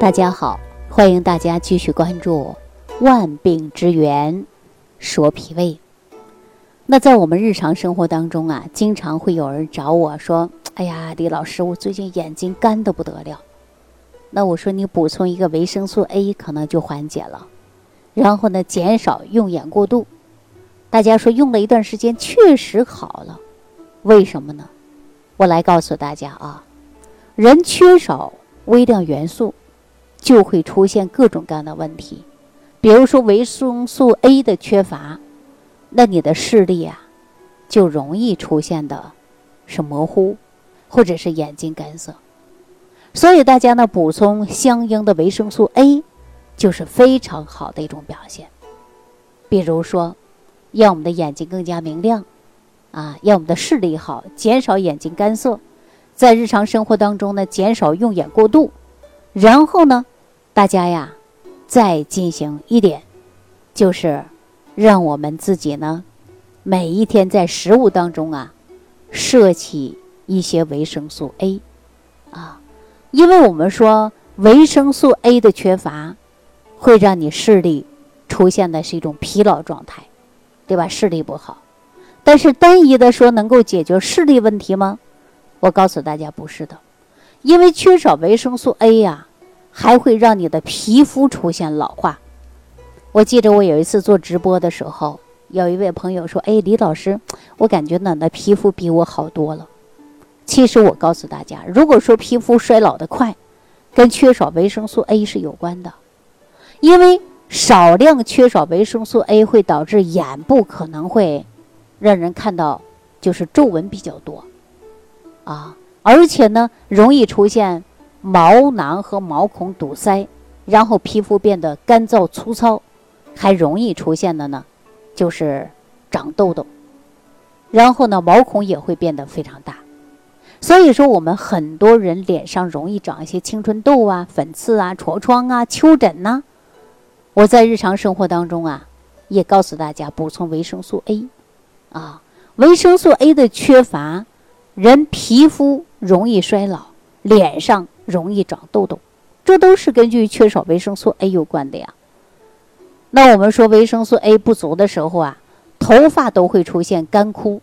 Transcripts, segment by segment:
大家好，欢迎大家继续关注《万病之源说脾胃》。那在我们日常生活当中啊，经常会有人找我说：“哎呀，李老师，我最近眼睛干的不得了。”那我说你补充一个维生素 A 可能就缓解了，然后呢，减少用眼过度。大家说用了一段时间确实好了，为什么呢？我来告诉大家啊，人缺少微量元素。就会出现各种各样的问题，比如说维生素 A 的缺乏，那你的视力啊，就容易出现的是模糊，或者是眼睛干涩。所以大家呢补充相应的维生素 A，就是非常好的一种表现。比如说，让我们的眼睛更加明亮，啊，让我们的视力好，减少眼睛干涩，在日常生活当中呢，减少用眼过度。然后呢，大家呀，再进行一点，就是让我们自己呢，每一天在食物当中啊，摄取一些维生素 A，啊，因为我们说维生素 A 的缺乏，会让你视力出现的是一种疲劳状态，对吧？视力不好，但是单一的说能够解决视力问题吗？我告诉大家，不是的。因为缺少维生素 A 呀，还会让你的皮肤出现老化。我记得我有一次做直播的时候，有一位朋友说：“哎，李老师，我感觉呢，那皮肤比我好多了。”其实我告诉大家，如果说皮肤衰老的快，跟缺少维生素 A 是有关的。因为少量缺少维生素 A 会导致眼部可能会让人看到就是皱纹比较多，啊。而且呢，容易出现毛囊和毛孔堵塞，然后皮肤变得干燥粗糙，还容易出现的呢，就是长痘痘。然后呢，毛孔也会变得非常大。所以说，我们很多人脸上容易长一些青春痘啊、粉刺啊、痤疮啊、丘疹呐。我在日常生活当中啊，也告诉大家补充维生素 A，啊，维生素 A 的缺乏，人皮肤。容易衰老，脸上容易长痘痘，这都是根据缺少维生素 A 有关的呀。那我们说维生素 A 不足的时候啊，头发都会出现干枯，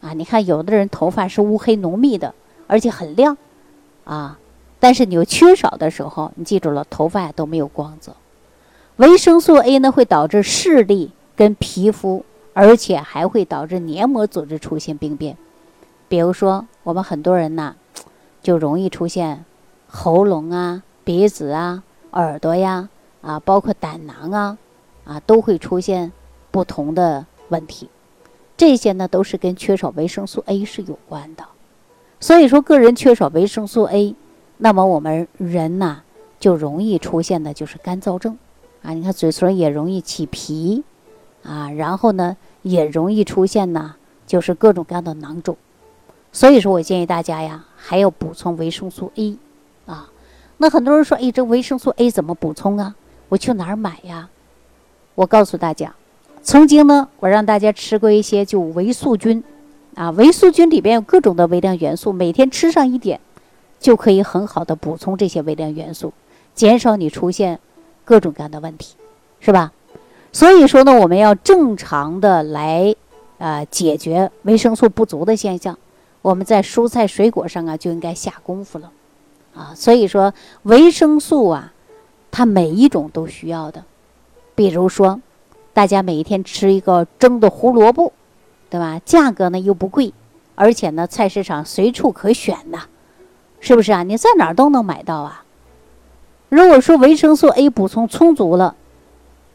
啊，你看有的人头发是乌黑浓密的，而且很亮，啊，但是你又缺少的时候，你记住了，头发都没有光泽。维生素 A 呢，会导致视力跟皮肤，而且还会导致黏膜组织出现病变。比如说，我们很多人呐，就容易出现喉咙啊、鼻子啊、耳朵呀啊，包括胆囊啊啊，都会出现不同的问题。这些呢，都是跟缺少维生素 A 是有关的。所以说，个人缺少维生素 A，那么我们人呐，就容易出现的就是干燥症啊。你看，嘴唇也容易起皮啊，然后呢，也容易出现呢，就是各种各样的囊肿。所以说我建议大家呀，还要补充维生素 A，那很多人说，哎，这维生素 A 怎么补充啊？我去哪儿买呀？我告诉大家，曾经呢，我让大家吃过一些就维素菌，啊，维素菌里边有各种的微量元素，每天吃上一点，就可以很好的补充这些微量元素，减少你出现各种各样的问题，是吧？所以说呢，我们要正常的来，啊，解决维生素不足的现象。我们在蔬菜水果上啊就应该下功夫了，啊，所以说维生素啊，它每一种都需要的。比如说，大家每一天吃一个蒸的胡萝卜，对吧？价格呢又不贵，而且呢菜市场随处可选呐，是不是啊？你在哪儿都能买到啊。如果说维生素 A 补充充足了，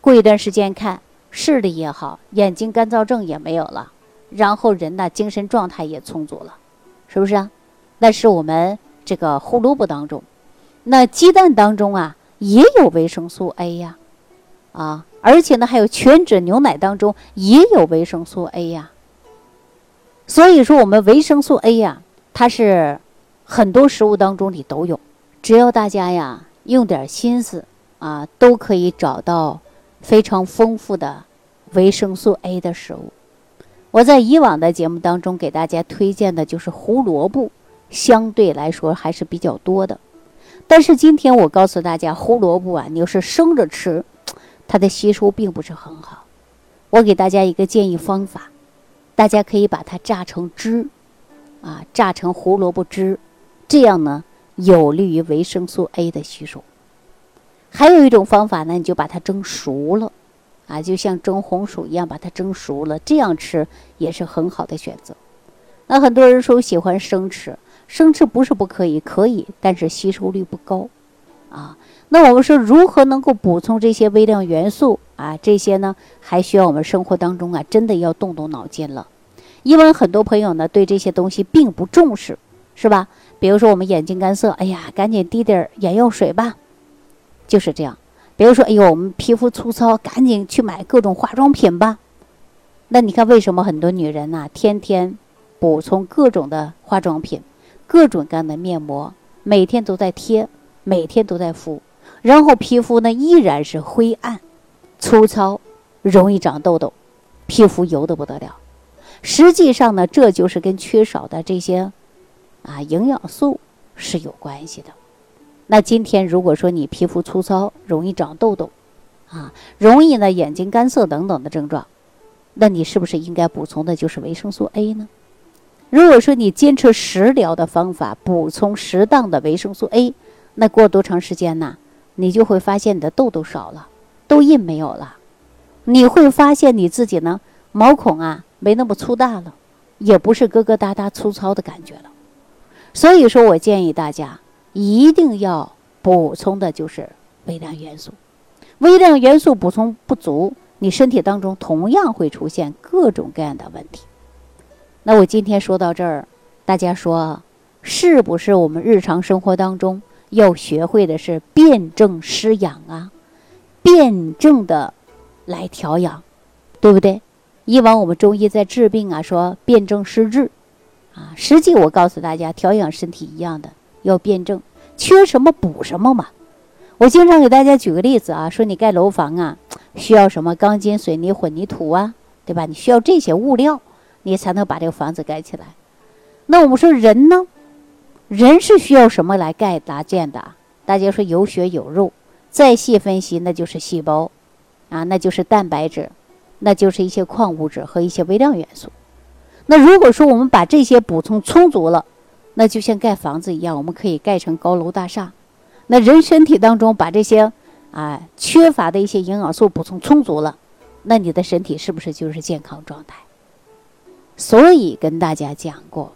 过一段时间看视力也好，眼睛干燥症也没有了。然后人呢，精神状态也充足了，是不是啊？那是我们这个胡萝卜当中，那鸡蛋当中啊也有维生素 A 呀，啊，而且呢还有全脂牛奶当中也有维生素 A 呀。所以说我们维生素 A 呀，它是很多食物当中里都有，只要大家呀用点心思啊，都可以找到非常丰富的维生素 A 的食物。我在以往的节目当中给大家推荐的就是胡萝卜，相对来说还是比较多的。但是今天我告诉大家，胡萝卜啊，你要是生着吃，它的吸收并不是很好。我给大家一个建议方法，大家可以把它榨成汁，啊，榨成胡萝卜汁，这样呢有利于维生素 A 的吸收。还有一种方法呢，你就把它蒸熟了，啊，就像蒸红薯一样，把它蒸熟了，这样吃也是很好的选择。那很多人说喜欢生吃，生吃不是不可以，可以，但是吸收率不高，啊。那我们说如何能够补充这些微量元素啊？这些呢，还需要我们生活当中啊，真的要动动脑筋了。因为很多朋友呢，对这些东西并不重视，是吧？比如说我们眼睛干涩，哎呀，赶紧滴点眼药水吧，就是这样。比如说，哎呦，我们皮肤粗糙，赶紧去买各种化妆品吧。那你看，为什么很多女人呢，天天补充各种的化妆品，各种各样的面膜，每天都在贴，每天都在敷？然后皮肤呢依然是灰暗、粗糙，容易长痘痘，皮肤油的不得了。实际上呢，这就是跟缺少的这些啊营养素是有关系的。那今天如果说你皮肤粗糙、容易长痘痘，啊，容易呢眼睛干涩等等的症状，那你是不是应该补充的就是维生素 A 呢？如果说你坚持食疗的方法，补充适当的维生素 A，那过多长时间呢？你就会发现你的痘痘少了，痘印没有了，你会发现你自己呢毛孔啊没那么粗大了，也不是疙疙瘩瘩粗糙的感觉了。所以说我建议大家一定要补充的就是微量元素，微量元素补充不足，你身体当中同样会出现各种各样的问题。那我今天说到这儿，大家说是不是我们日常生活当中？要学会的是辨证施养啊，辩证的来调养，对不对？以往我们中医在治病啊，说辨证施治啊，实际我告诉大家，调养身体一样的，要辩证，缺什么补什么嘛。我经常给大家举个例子啊，说你盖楼房啊，需要什么钢筋、水泥、混凝土啊，对吧？你需要这些物料，你才能把这个房子盖起来。那我们说人呢？人是需要什么来盖搭建的？大家说有血有肉，再细分析那就是细胞，啊，那就是蛋白质，那就是一些矿物质和一些微量元素。那如果说我们把这些补充充足了，那就像盖房子一样，我们可以盖成高楼大厦。那人身体当中把这些啊缺乏的一些营养素补充充足了，那你的身体是不是就是健康状态？所以跟大家讲过。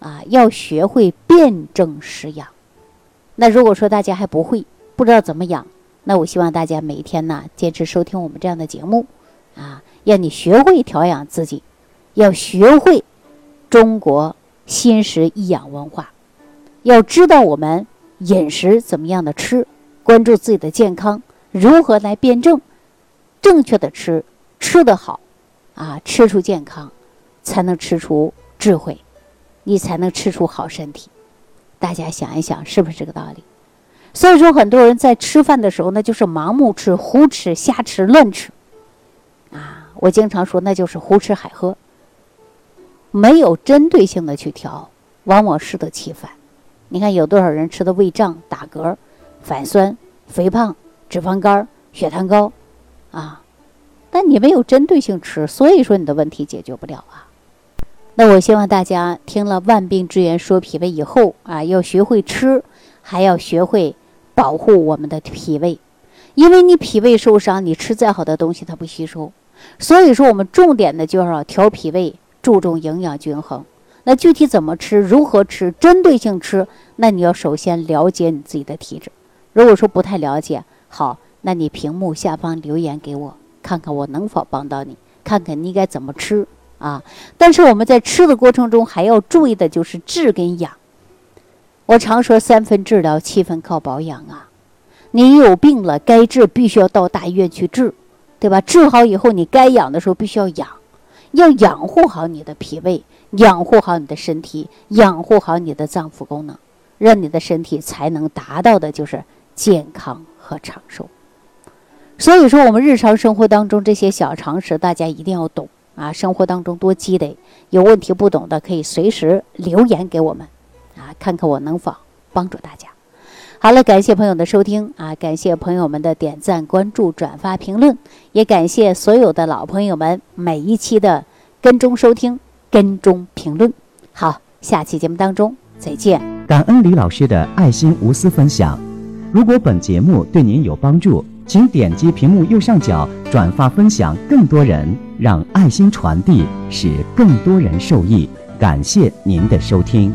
啊，要学会辩证施养。那如果说大家还不会，不知道怎么养，那我希望大家每一天呢，坚持收听我们这样的节目，啊，让你学会调养自己，要学会中国新食益养文化，要知道我们饮食怎么样的吃，关注自己的健康，如何来辩证，正确的吃，吃得好，啊，吃出健康，才能吃出智慧。你才能吃出好身体，大家想一想，是不是这个道理？所以说，很多人在吃饭的时候，那就是盲目吃、胡吃、瞎吃、乱吃，啊，我经常说，那就是胡吃海喝，没有针对性的去调，往往适得其反。你看有多少人吃的胃胀、打嗝、反酸、肥胖、脂肪肝、血糖高，啊，但你没有针对性吃，所以说你的问题解决不了啊。那我希望大家听了万病之源说脾胃以后啊，要学会吃，还要学会保护我们的脾胃，因为你脾胃受伤，你吃再好的东西它不吸收。所以说，我们重点的就是要调脾胃，注重营养均衡。那具体怎么吃，如何吃，针对性吃，那你要首先了解你自己的体质。如果说不太了解，好，那你屏幕下方留言给我，看看我能否帮到你，看看你该怎么吃。啊，但是我们在吃的过程中还要注意的就是治跟养。我常说三分治疗，七分靠保养啊。你有病了，该治必须要到大医院去治，对吧？治好以后，你该养的时候必须要养，要养护好你的脾胃，养护好你的身体，养护好你的脏腑功能，让你的身体才能达到的就是健康和长寿。所以说，我们日常生活当中这些小常识，大家一定要懂。啊，生活当中多积累，有问题不懂的可以随时留言给我们，啊，看看我能否帮助大家。好了，感谢朋友的收听啊，感谢朋友们的点赞、关注、转发、评论，也感谢所有的老朋友们每一期的跟踪收听、跟踪评论。好，下期节目当中再见。感恩李老师的爱心无私分享。如果本节目对您有帮助，请点击屏幕右上角转发分享，更多人让爱心传递，使更多人受益。感谢您的收听。